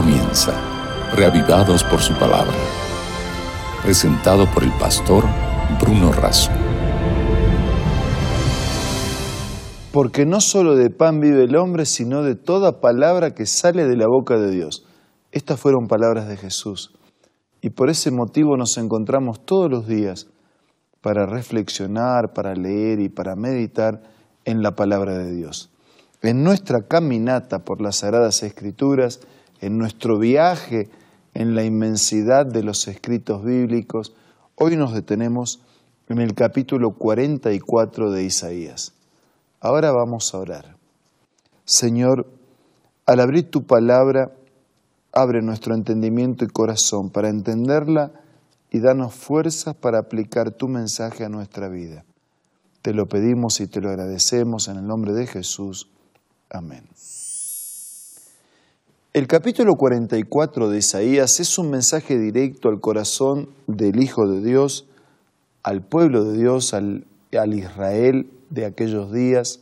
comienza, reavivados por su palabra. Presentado por el pastor Bruno Razo. Porque no solo de pan vive el hombre, sino de toda palabra que sale de la boca de Dios. Estas fueron palabras de Jesús. Y por ese motivo nos encontramos todos los días para reflexionar, para leer y para meditar en la palabra de Dios. En nuestra caminata por las Sagradas Escrituras, en nuestro viaje en la inmensidad de los escritos bíblicos, hoy nos detenemos en el capítulo 44 de Isaías. Ahora vamos a orar. Señor, al abrir tu palabra, abre nuestro entendimiento y corazón para entenderla y danos fuerzas para aplicar tu mensaje a nuestra vida. Te lo pedimos y te lo agradecemos en el nombre de Jesús. Amén. El capítulo 44 de Isaías es un mensaje directo al corazón del Hijo de Dios, al pueblo de Dios, al, Israel de aquellos días,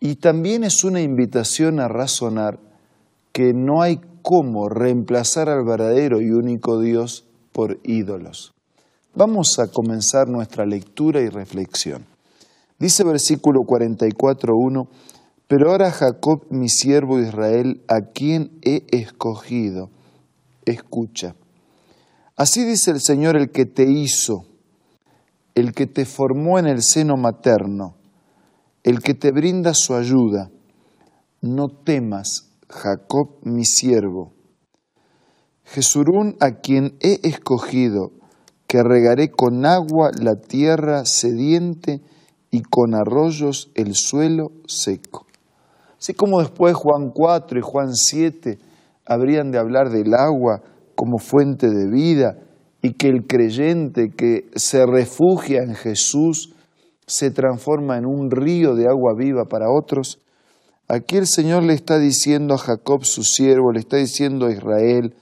y también es una invitación a razonar que no hay cómo reemplazar al verdadero y único Dios por ídolos. Vamos a comenzar nuestra lectura y reflexión. Dice versículo 44.1, pero ahora Jacob, mi siervo Israel, a quien he escogido, escucha. Así dice el Señor, el que te hizo, el que te formó en el seno materno, el que te brinda su ayuda. No temas, Jacob, mi siervo. Jesurún, a quien he escogido, que regaré con agua la tierra sediente y con arroyos el suelo seco. Así como después Juan 4 y Juan 7 habrían de hablar del agua como fuente de vida y que el creyente que se refugia en Jesús se transforma en un río de agua viva para otros, aquí el Señor le está diciendo a Jacob su siervo, le está diciendo a Israel,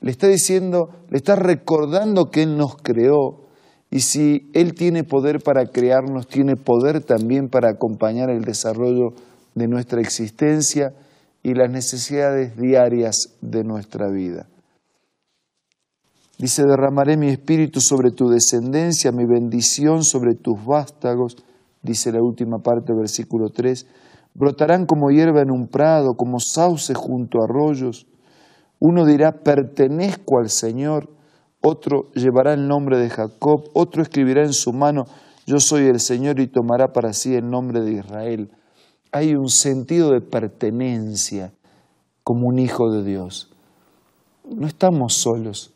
le está diciendo, le está recordando que Él nos creó y si Él tiene poder para crearnos, tiene poder también para acompañar el desarrollo de nuestra existencia y las necesidades diarias de nuestra vida. Dice, derramaré mi espíritu sobre tu descendencia, mi bendición sobre tus vástagos, dice la última parte del versículo 3, brotarán como hierba en un prado, como sauce junto a arroyos. Uno dirá, pertenezco al Señor, otro llevará el nombre de Jacob, otro escribirá en su mano, yo soy el Señor y tomará para sí el nombre de Israel hay un sentido de pertenencia como un hijo de Dios. No estamos solos,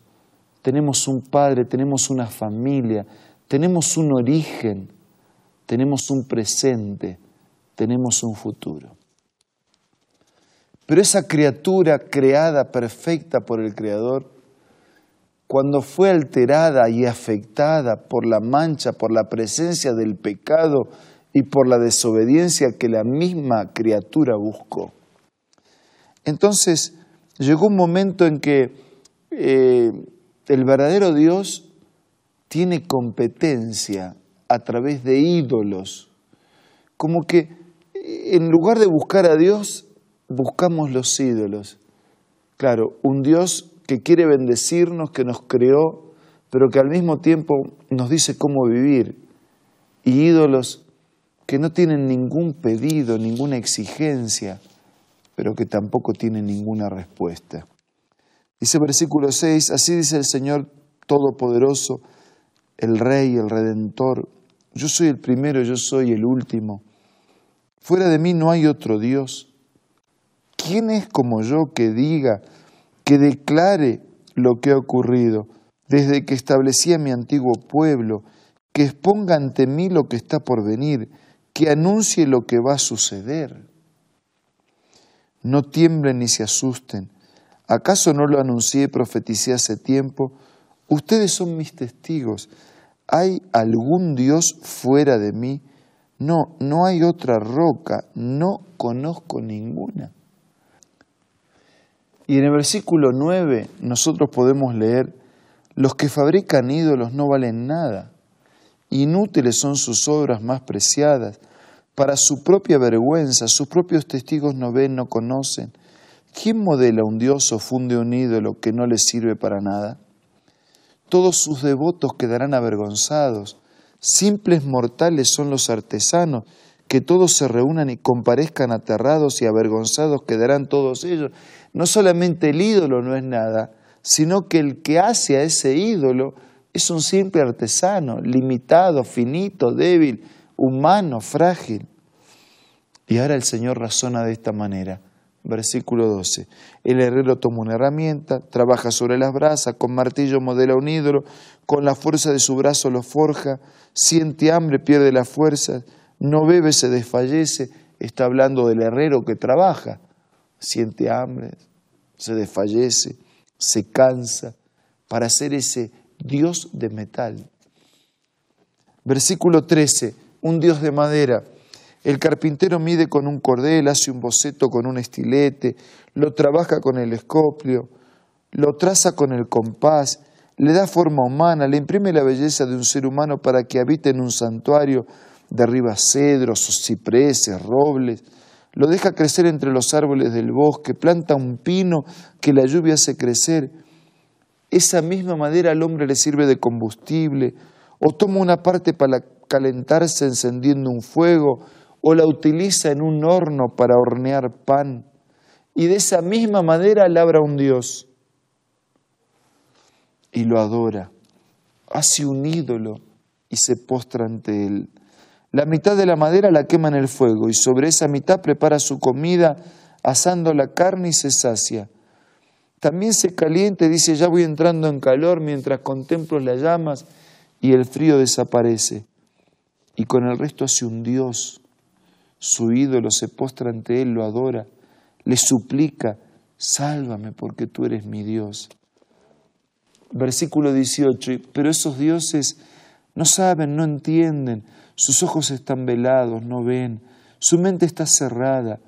tenemos un padre, tenemos una familia, tenemos un origen, tenemos un presente, tenemos un futuro. Pero esa criatura creada perfecta por el Creador, cuando fue alterada y afectada por la mancha, por la presencia del pecado y por la desobediencia que la misma criatura buscó. Entonces llegó un momento en que eh, el verdadero Dios tiene competencia a través de ídolos, como que en lugar de buscar a Dios, buscamos los ídolos. Claro, un Dios que quiere bendecirnos, que nos creó, pero que al mismo tiempo nos dice cómo vivir. Y ídolos que no tienen ningún pedido, ninguna exigencia, pero que tampoco tienen ninguna respuesta. Dice versículo 6, así dice el Señor Todopoderoso, el Rey, el Redentor, yo soy el primero, yo soy el último. Fuera de mí no hay otro Dios. ¿Quién es como yo que diga, que declare lo que ha ocurrido desde que establecí a mi antiguo pueblo, que exponga ante mí lo que está por venir? Que anuncie lo que va a suceder. No tiemblen ni se asusten. ¿Acaso no lo anuncié y profeticé hace tiempo? Ustedes son mis testigos. ¿Hay algún Dios fuera de mí? No, no hay otra roca, no conozco ninguna. Y en el versículo 9 nosotros podemos leer, los que fabrican ídolos no valen nada Inútiles son sus obras más preciadas. Para su propia vergüenza, sus propios testigos no ven, no conocen. ¿Quién modela un dios o funde un ídolo que no le sirve para nada? Todos sus devotos quedarán avergonzados. Simples mortales son los artesanos, que todos se reúnan y comparezcan aterrados y avergonzados quedarán todos ellos. No solamente el ídolo no es nada, sino que el que hace a ese ídolo es un simple artesano, limitado, finito, débil, humano, frágil. Y ahora el Señor razona de esta manera. Versículo 12. El herrero toma una herramienta, trabaja sobre las brasas, con martillo modela un ídolo, con la fuerza de su brazo lo forja, siente hambre, pierde la fuerza, no bebe, se desfallece. Está hablando del herrero que trabaja, siente hambre, se desfallece, se cansa para hacer ese Dios de metal. Versículo 13, un Dios de madera. El carpintero mide con un cordel, hace un boceto con un estilete, lo trabaja con el escopio, lo traza con el compás, le da forma humana, le imprime la belleza de un ser humano para que habite en un santuario, derriba cedros, cipreses, robles, lo deja crecer entre los árboles del bosque, planta un pino que la lluvia hace crecer, esa misma madera al hombre le sirve de combustible, o toma una parte para calentarse encendiendo un fuego, o la utiliza en un horno para hornear pan, y de esa misma madera labra un Dios y lo adora, hace un ídolo y se postra ante él. La mitad de la madera la quema en el fuego y sobre esa mitad prepara su comida asando la carne y se sacia también se caliente, dice, ya voy entrando en calor mientras contemplo las llamas y el frío desaparece. Y con el resto hace un Dios. Su ídolo se postra ante él, lo adora, le suplica, sálvame porque tú eres mi Dios. Versículo 18, pero esos dioses no saben, no entienden, sus ojos están velados, no ven, su mente está cerrada,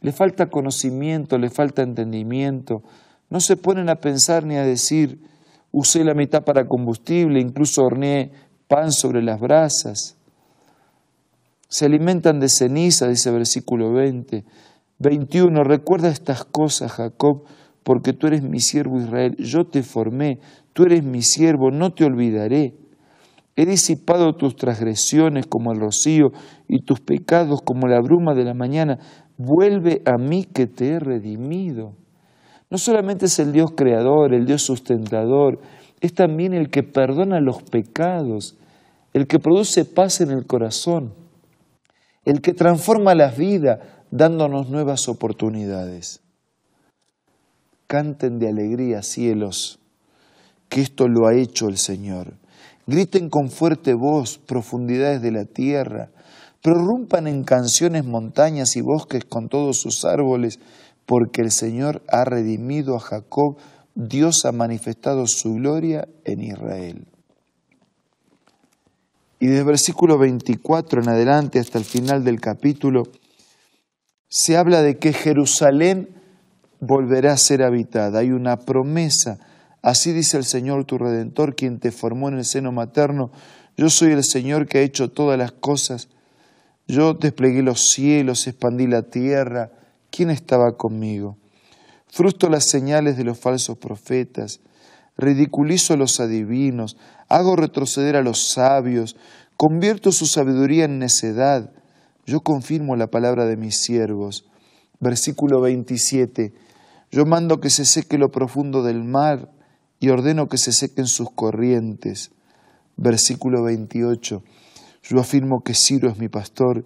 le falta conocimiento, le falta entendimiento, no se ponen a pensar ni a decir, usé la mitad para combustible, incluso horneé pan sobre las brasas. Se alimentan de ceniza, dice versículo 20. 21. Recuerda estas cosas, Jacob, porque tú eres mi siervo Israel. Yo te formé, tú eres mi siervo, no te olvidaré. He disipado tus transgresiones como el rocío y tus pecados como la bruma de la mañana. Vuelve a mí que te he redimido. No solamente es el Dios creador, el Dios sustentador, es también el que perdona los pecados, el que produce paz en el corazón, el que transforma las vidas dándonos nuevas oportunidades. Canten de alegría, cielos, que esto lo ha hecho el Señor. Griten con fuerte voz, profundidades de la tierra. Prorrumpan en canciones montañas y bosques con todos sus árboles porque el Señor ha redimido a Jacob, Dios ha manifestado su gloria en Israel. Y desde el versículo 24 en adelante hasta el final del capítulo, se habla de que Jerusalén volverá a ser habitada. Hay una promesa. Así dice el Señor tu Redentor, quien te formó en el seno materno. Yo soy el Señor que ha hecho todas las cosas. Yo desplegué los cielos, expandí la tierra, ¿Quién estaba conmigo? Frusto las señales de los falsos profetas, ridiculizo a los adivinos, hago retroceder a los sabios, convierto su sabiduría en necedad. Yo confirmo la palabra de mis siervos. Versículo 27. Yo mando que se seque lo profundo del mar y ordeno que se sequen sus corrientes. Versículo 28. Yo afirmo que Ciro es mi pastor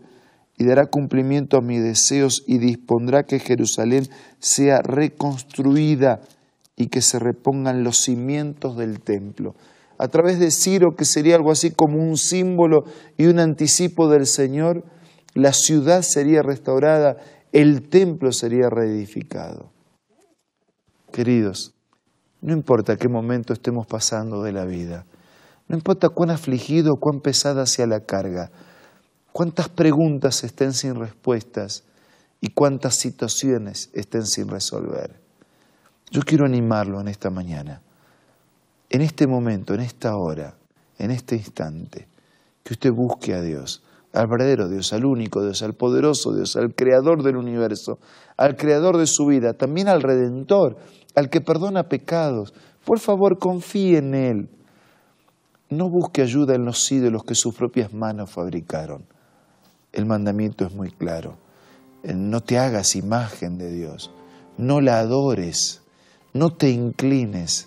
y dará cumplimiento a mis deseos y dispondrá que Jerusalén sea reconstruida y que se repongan los cimientos del templo. A través de Ciro, que sería algo así como un símbolo y un anticipo del Señor, la ciudad sería restaurada, el templo sería reedificado. Queridos, no importa qué momento estemos pasando de la vida, no importa cuán afligido o cuán pesada sea la carga, cuántas preguntas estén sin respuestas y cuántas situaciones estén sin resolver. Yo quiero animarlo en esta mañana, en este momento, en esta hora, en este instante, que usted busque a Dios, al verdadero Dios, al único Dios, al poderoso Dios, al creador del universo, al creador de su vida, también al redentor, al que perdona pecados. Por favor, confíe en Él. No busque ayuda en los ídolos que sus propias manos fabricaron. El mandamiento es muy claro. No te hagas imagen de Dios, no la adores, no te inclines.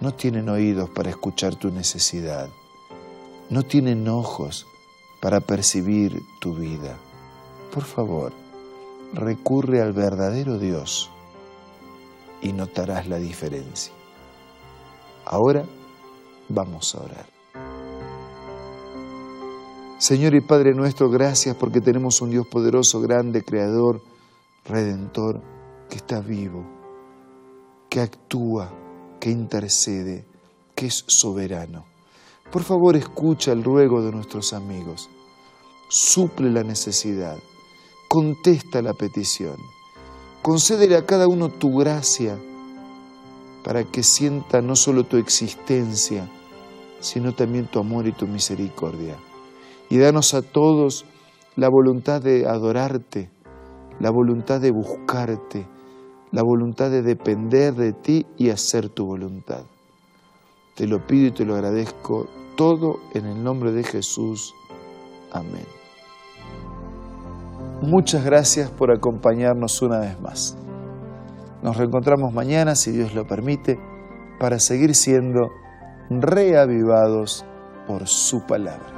No tienen oídos para escuchar tu necesidad, no tienen ojos para percibir tu vida. Por favor, recurre al verdadero Dios y notarás la diferencia. Ahora vamos a orar. Señor y Padre nuestro, gracias porque tenemos un Dios poderoso, grande, creador, redentor, que está vivo, que actúa, que intercede, que es soberano. Por favor, escucha el ruego de nuestros amigos, suple la necesidad, contesta la petición, concédele a cada uno tu gracia para que sienta no solo tu existencia, sino también tu amor y tu misericordia. Y danos a todos la voluntad de adorarte, la voluntad de buscarte, la voluntad de depender de ti y hacer tu voluntad. Te lo pido y te lo agradezco todo en el nombre de Jesús. Amén. Muchas gracias por acompañarnos una vez más. Nos reencontramos mañana, si Dios lo permite, para seguir siendo reavivados por su palabra.